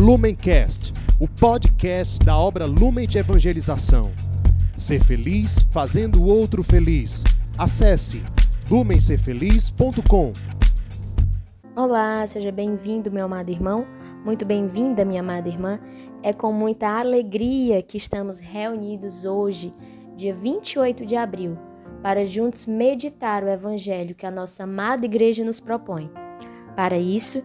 Lumencast, o podcast da obra Lumen de Evangelização. Ser feliz fazendo o outro feliz. Acesse lumencerfeliz.com. Olá, seja bem-vindo, meu amado irmão. Muito bem-vinda, minha amada irmã. É com muita alegria que estamos reunidos hoje, dia 28 de abril, para juntos meditar o evangelho que a nossa amada igreja nos propõe. Para isso,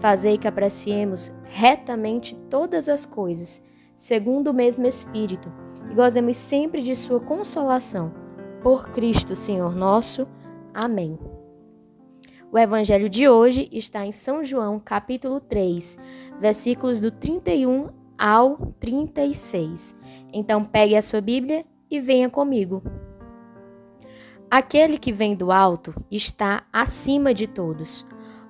Fazei que apreciemos retamente todas as coisas, segundo o mesmo Espírito, e gozemos sempre de Sua consolação. Por Cristo, Senhor nosso. Amém. O evangelho de hoje está em São João, capítulo 3, versículos do 31 ao 36. Então pegue a sua Bíblia e venha comigo. Aquele que vem do alto está acima de todos.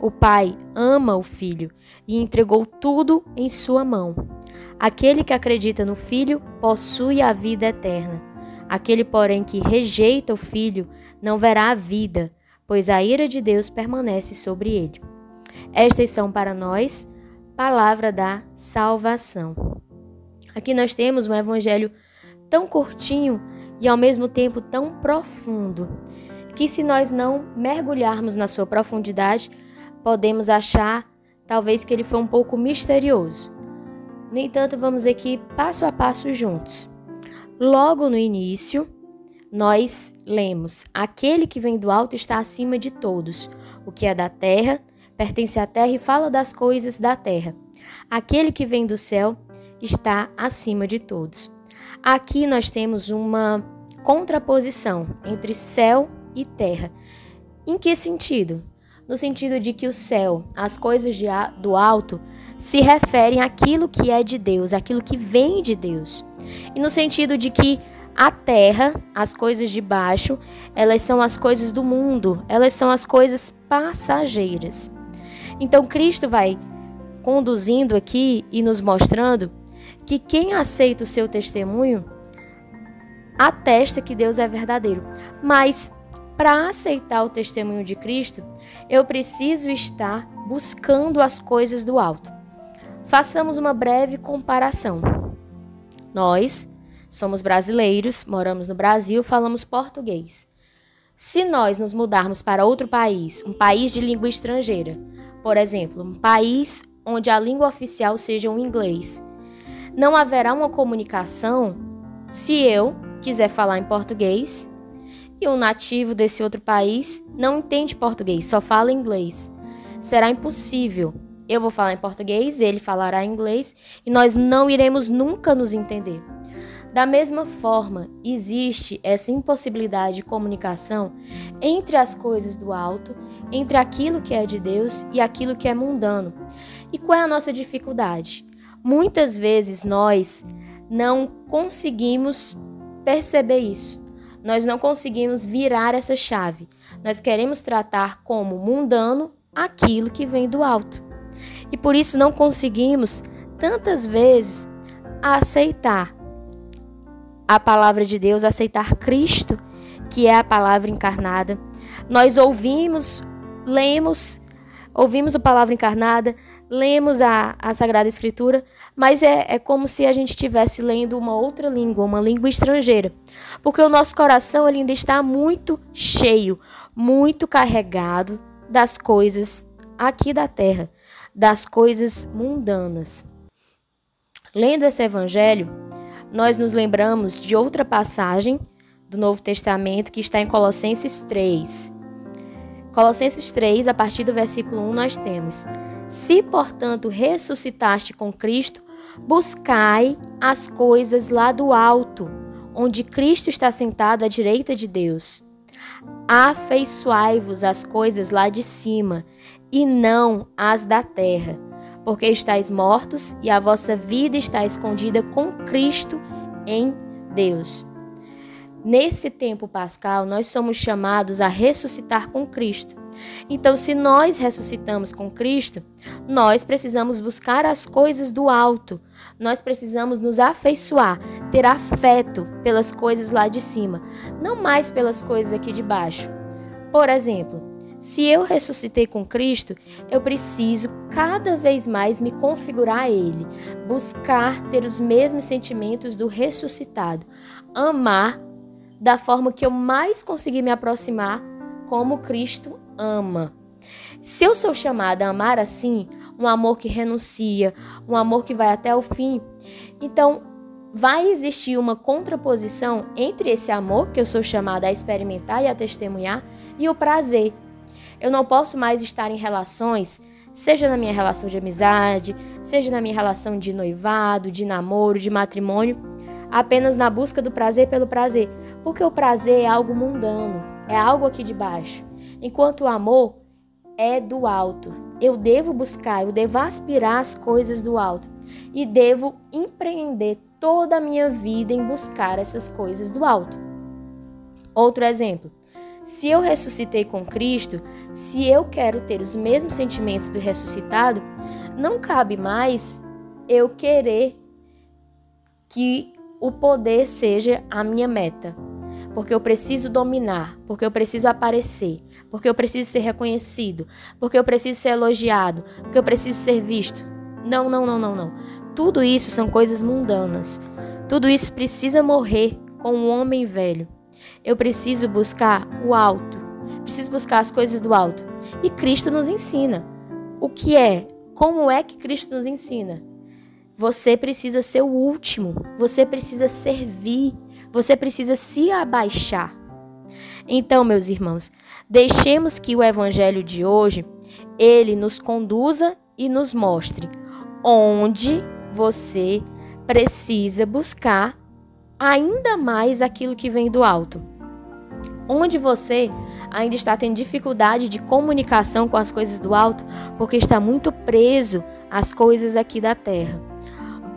O Pai ama o Filho e entregou tudo em sua mão. Aquele que acredita no Filho possui a vida eterna. Aquele, porém, que rejeita o Filho não verá a vida, pois a ira de Deus permanece sobre ele. Estas são para nós palavra da salvação. Aqui nós temos um evangelho tão curtinho e ao mesmo tempo tão profundo, que se nós não mergulharmos na sua profundidade, podemos achar talvez que ele foi um pouco misterioso. No entanto, vamos aqui passo a passo juntos. Logo no início, nós lemos: Aquele que vem do alto está acima de todos. O que é da terra pertence à terra e fala das coisas da terra. Aquele que vem do céu está acima de todos. Aqui nós temos uma contraposição entre céu e terra. Em que sentido? No sentido de que o céu, as coisas de, do alto, se referem àquilo que é de Deus, aquilo que vem de Deus. E no sentido de que a terra, as coisas de baixo, elas são as coisas do mundo, elas são as coisas passageiras. Então Cristo vai conduzindo aqui e nos mostrando que quem aceita o seu testemunho atesta que Deus é verdadeiro. Mas para aceitar o testemunho de Cristo, eu preciso estar buscando as coisas do alto. Façamos uma breve comparação. Nós somos brasileiros, moramos no Brasil, falamos português. Se nós nos mudarmos para outro país, um país de língua estrangeira, por exemplo, um país onde a língua oficial seja o inglês, não haverá uma comunicação se eu quiser falar em português e um nativo desse outro país não entende português, só fala inglês. Será impossível. Eu vou falar em português, ele falará inglês e nós não iremos nunca nos entender. Da mesma forma, existe essa impossibilidade de comunicação entre as coisas do alto, entre aquilo que é de Deus e aquilo que é mundano. E qual é a nossa dificuldade? Muitas vezes nós não conseguimos perceber isso nós não conseguimos virar essa chave. Nós queremos tratar como mundano aquilo que vem do alto. E por isso não conseguimos tantas vezes aceitar a palavra de Deus, aceitar Cristo, que é a palavra encarnada. Nós ouvimos, lemos, ouvimos a palavra encarnada, lemos a, a Sagrada Escritura, mas é, é como se a gente estivesse lendo uma outra língua, uma língua estrangeira. Porque o nosso coração ainda está muito cheio, muito carregado das coisas aqui da terra, das coisas mundanas. Lendo esse evangelho, nós nos lembramos de outra passagem do Novo Testamento que está em Colossenses 3. Colossenses 3, a partir do versículo 1, nós temos: Se, portanto, ressuscitaste com Cristo, buscai as coisas lá do alto, onde Cristo está sentado à direita de Deus. Afeiçoai-vos às coisas lá de cima, e não às da terra porque estáis mortos e a vossa vida está escondida com Cristo em Deus. Nesse tempo pascal, nós somos chamados a ressuscitar com Cristo. Então, se nós ressuscitamos com Cristo, nós precisamos buscar as coisas do alto. Nós precisamos nos afeiçoar, ter afeto pelas coisas lá de cima, não mais pelas coisas aqui de baixo. Por exemplo, se eu ressuscitei com Cristo, eu preciso cada vez mais me configurar a Ele, buscar ter os mesmos sentimentos do ressuscitado, amar da forma que eu mais conseguir me aproximar como Cristo ama. Se eu sou chamada a amar assim, um amor que renuncia, um amor que vai até o fim, então vai existir uma contraposição entre esse amor que eu sou chamada a experimentar e a testemunhar e o prazer eu não posso mais estar em relações, seja na minha relação de amizade, seja na minha relação de noivado, de namoro, de matrimônio, apenas na busca do prazer pelo prazer, porque o prazer é algo mundano, é algo aqui de baixo, enquanto o amor é do alto. Eu devo buscar, eu devo aspirar as coisas do alto e devo empreender toda a minha vida em buscar essas coisas do alto. Outro exemplo, se eu ressuscitei com Cristo, se eu quero ter os mesmos sentimentos do ressuscitado, não cabe mais eu querer que o poder seja a minha meta. Porque eu preciso dominar, porque eu preciso aparecer, porque eu preciso ser reconhecido, porque eu preciso ser elogiado, porque eu preciso ser visto. Não, não, não, não, não. Tudo isso são coisas mundanas. Tudo isso precisa morrer com o homem velho. Eu preciso buscar o alto. Preciso buscar as coisas do alto. E Cristo nos ensina. O que é? Como é que Cristo nos ensina? Você precisa ser o último. Você precisa servir. Você precisa se abaixar. Então, meus irmãos, deixemos que o evangelho de hoje ele nos conduza e nos mostre onde você precisa buscar ainda mais aquilo que vem do alto. Onde você ainda está tendo dificuldade de comunicação com as coisas do alto porque está muito preso às coisas aqui da terra.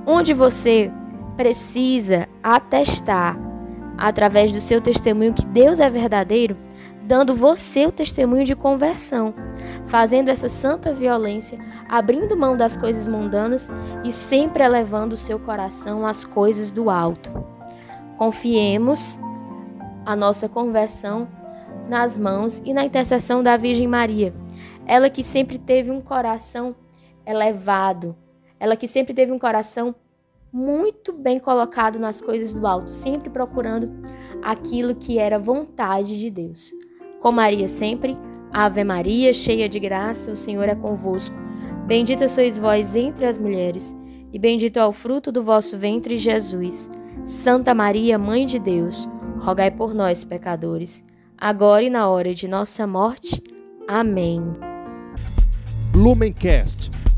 Onde você precisa atestar através do seu testemunho que Deus é verdadeiro, dando você o testemunho de conversão, fazendo essa santa violência, abrindo mão das coisas mundanas e sempre elevando o seu coração às coisas do alto. Confiemos a nossa conversão nas mãos e na intercessão da Virgem Maria. Ela que sempre teve um coração elevado, ela que sempre teve um coração muito bem colocado nas coisas do alto, sempre procurando aquilo que era vontade de Deus. Com Maria sempre, Ave Maria, cheia de graça, o Senhor é convosco. Bendita sois vós entre as mulheres, e bendito é o fruto do vosso ventre, Jesus. Santa Maria, Mãe de Deus, rogai por nós, pecadores, agora e na hora de nossa morte. Amém. Lumencast,